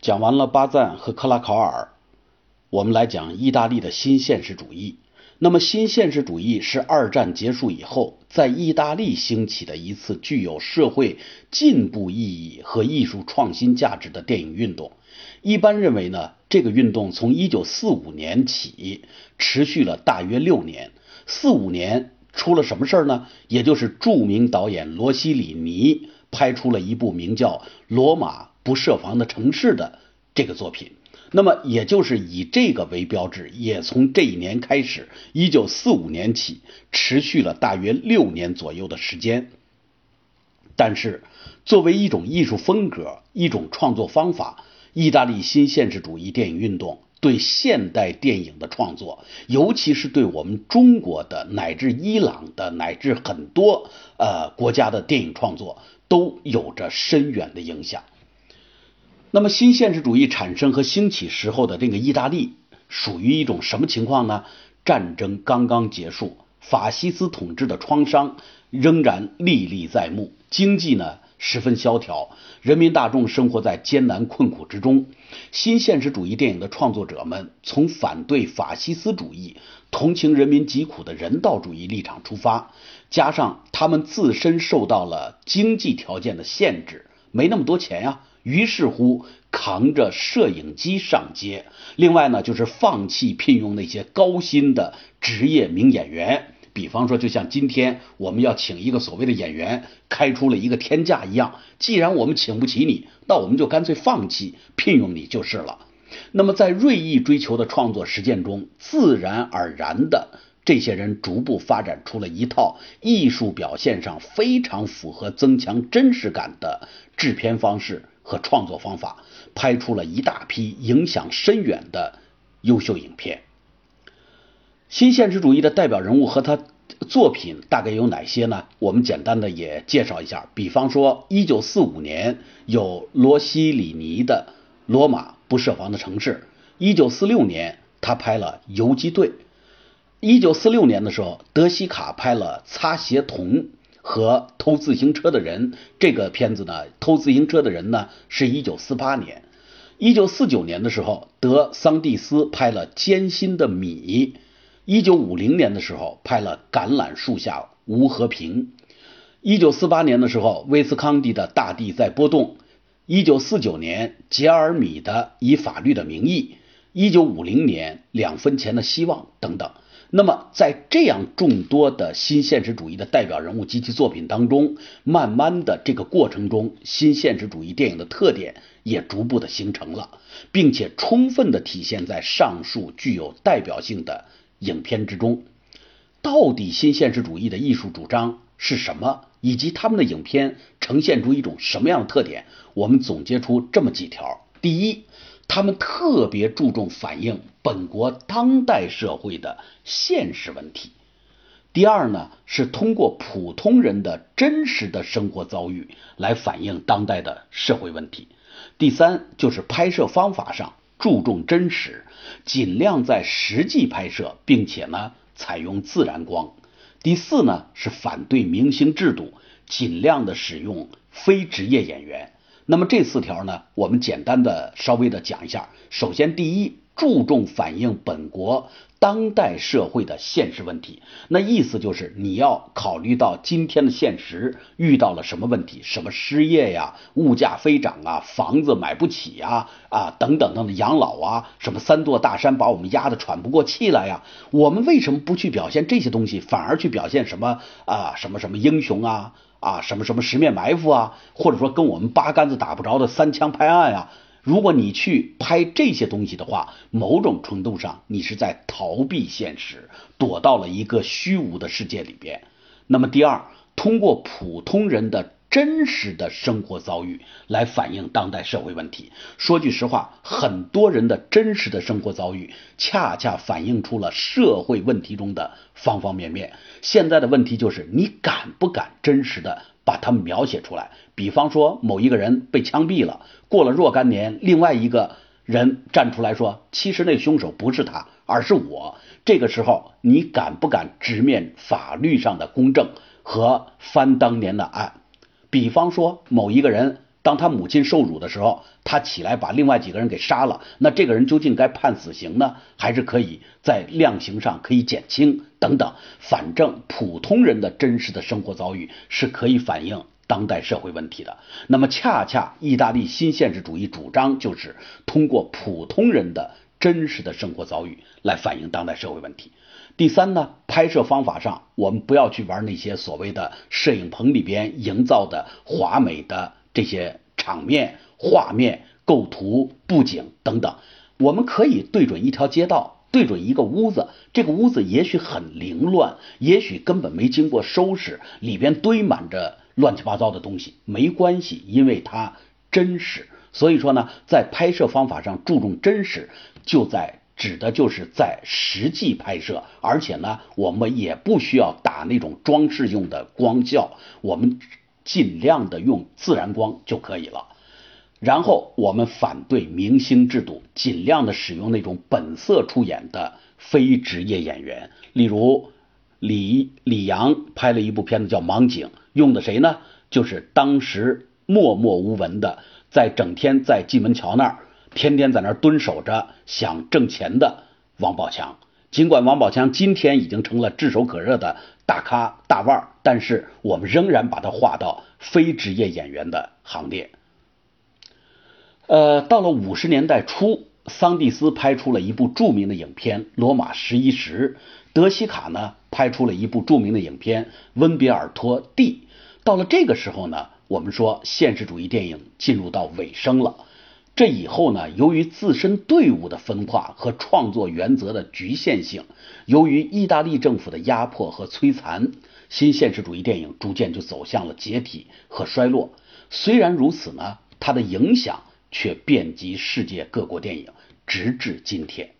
讲完了巴赞和克拉考尔，我们来讲意大利的新现实主义。那么，新现实主义是二战结束以后在意大利兴起的一次具有社会进步意义和艺术创新价值的电影运动。一般认为呢，这个运动从1945年起持续了大约六年。45年出了什么事儿呢？也就是著名导演罗西里尼拍出了一部名叫《罗马不设防的城市》的这个作品。那么，也就是以这个为标志，也从这一年开始，一九四五年起，持续了大约六年左右的时间。但是，作为一种艺术风格、一种创作方法，意大利新现实主义电影运动对现代电影的创作，尤其是对我们中国的乃至伊朗的乃至很多呃国家的电影创作，都有着深远的影响。那么，新现实主义产生和兴起时候的这个意大利，属于一种什么情况呢？战争刚刚结束，法西斯统治的创伤仍然历历在目，经济呢十分萧条，人民大众生活在艰难困苦之中。新现实主义电影的创作者们从反对法西斯主义、同情人民疾苦的人道主义立场出发，加上他们自身受到了经济条件的限制，没那么多钱呀。于是乎，扛着摄影机上街。另外呢，就是放弃聘用那些高薪的职业名演员。比方说，就像今天我们要请一个所谓的演员，开出了一个天价一样。既然我们请不起你，那我们就干脆放弃聘用你就是了。那么，在锐意追求的创作实践中，自然而然的，这些人逐步发展出了一套艺术表现上非常符合增强真实感的制片方式。和创作方法，拍出了一大批影响深远的优秀影片。新现实主义的代表人物和他作品大概有哪些呢？我们简单的也介绍一下。比方说，一九四五年有罗西里尼的《罗马不设防的城市》，一九四六年他拍了《游击队》，一九四六年的时候，德西卡拍了《擦鞋童》。和偷自行车的人这个片子呢，偷自行车的人呢是一九四八年，一九四九年的时候，德桑蒂斯拍了《艰辛的米》，一九五零年的时候拍了《橄榄树下无和平》，一九四八年的时候，威斯康蒂的《大地在波动》，一九四九年，杰尔米的《以法律的名义》，一九五零年，《两分钱的希望》等等。那么，在这样众多的新现实主义的代表人物及其作品当中，慢慢的这个过程中，新现实主义电影的特点也逐步的形成了，并且充分的体现在上述具有代表性的影片之中。到底新现实主义的艺术主张是什么，以及他们的影片呈现出一种什么样的特点？我们总结出这么几条：第一。他们特别注重反映本国当代社会的现实问题。第二呢，是通过普通人的真实的生活遭遇来反映当代的社会问题。第三，就是拍摄方法上注重真实，尽量在实际拍摄，并且呢采用自然光。第四呢，是反对明星制度，尽量的使用非职业演员。那么这四条呢，我们简单的稍微的讲一下。首先，第一，注重反映本国当代社会的现实问题。那意思就是你要考虑到今天的现实遇到了什么问题，什么失业呀、物价飞涨啊、房子买不起呀、啊等等等的养老啊，什么三座大山把我们压得喘不过气来呀。我们为什么不去表现这些东西，反而去表现什么啊什么什么英雄啊？啊，什么什么十面埋伏啊，或者说跟我们八竿子打不着的三枪拍案啊，如果你去拍这些东西的话，某种程度上你是在逃避现实，躲到了一个虚无的世界里边。那么第二，通过普通人的。真实的生活遭遇来反映当代社会问题。说句实话，很多人的真实的生活遭遇，恰恰反映出了社会问题中的方方面面。现在的问题就是，你敢不敢真实的把它描写出来？比方说，某一个人被枪毙了，过了若干年，另外一个人站出来说，其实那凶手不是他，而是我。这个时候，你敢不敢直面法律上的公正和翻当年的案？比方说，某一个人当他母亲受辱的时候，他起来把另外几个人给杀了。那这个人究竟该判死刑呢，还是可以在量刑上可以减轻等等？反正普通人的真实的生活遭遇是可以反映当代社会问题的。那么，恰恰意大利新现实主义主张就是通过普通人的真实的生活遭遇来反映当代社会问题。第三呢，拍摄方法上，我们不要去玩那些所谓的摄影棚里边营造的华美的。这些场面、画面、构图、布景等等，我们可以对准一条街道，对准一个屋子。这个屋子也许很凌乱，也许根本没经过收拾，里边堆满着乱七八糟的东西。没关系，因为它真实。所以说呢，在拍摄方法上注重真实，就在指的就是在实际拍摄，而且呢，我们也不需要打那种装饰用的光效，我们。尽量的用自然光就可以了。然后我们反对明星制度，尽量的使用那种本色出演的非职业演员。例如李李阳拍了一部片子叫《盲井》，用的谁呢？就是当时默默无闻的，在整天在蓟门桥那儿，天天在那儿蹲守着想挣钱的王宝强。尽管王宝强今天已经成了炙手可热的大咖大腕儿，但是我们仍然把他划到非职业演员的行列。呃，到了五十年代初，桑蒂斯拍出了一部著名的影片《罗马十一时》，德西卡呢拍出了一部著名的影片《温比尔托 D》。到了这个时候呢，我们说现实主义电影进入到尾声了。这以后呢，由于自身队伍的分化和创作原则的局限性，由于意大利政府的压迫和摧残，新现实主义电影逐渐就走向了解体和衰落。虽然如此呢，它的影响却遍及世界各国电影，直至今天。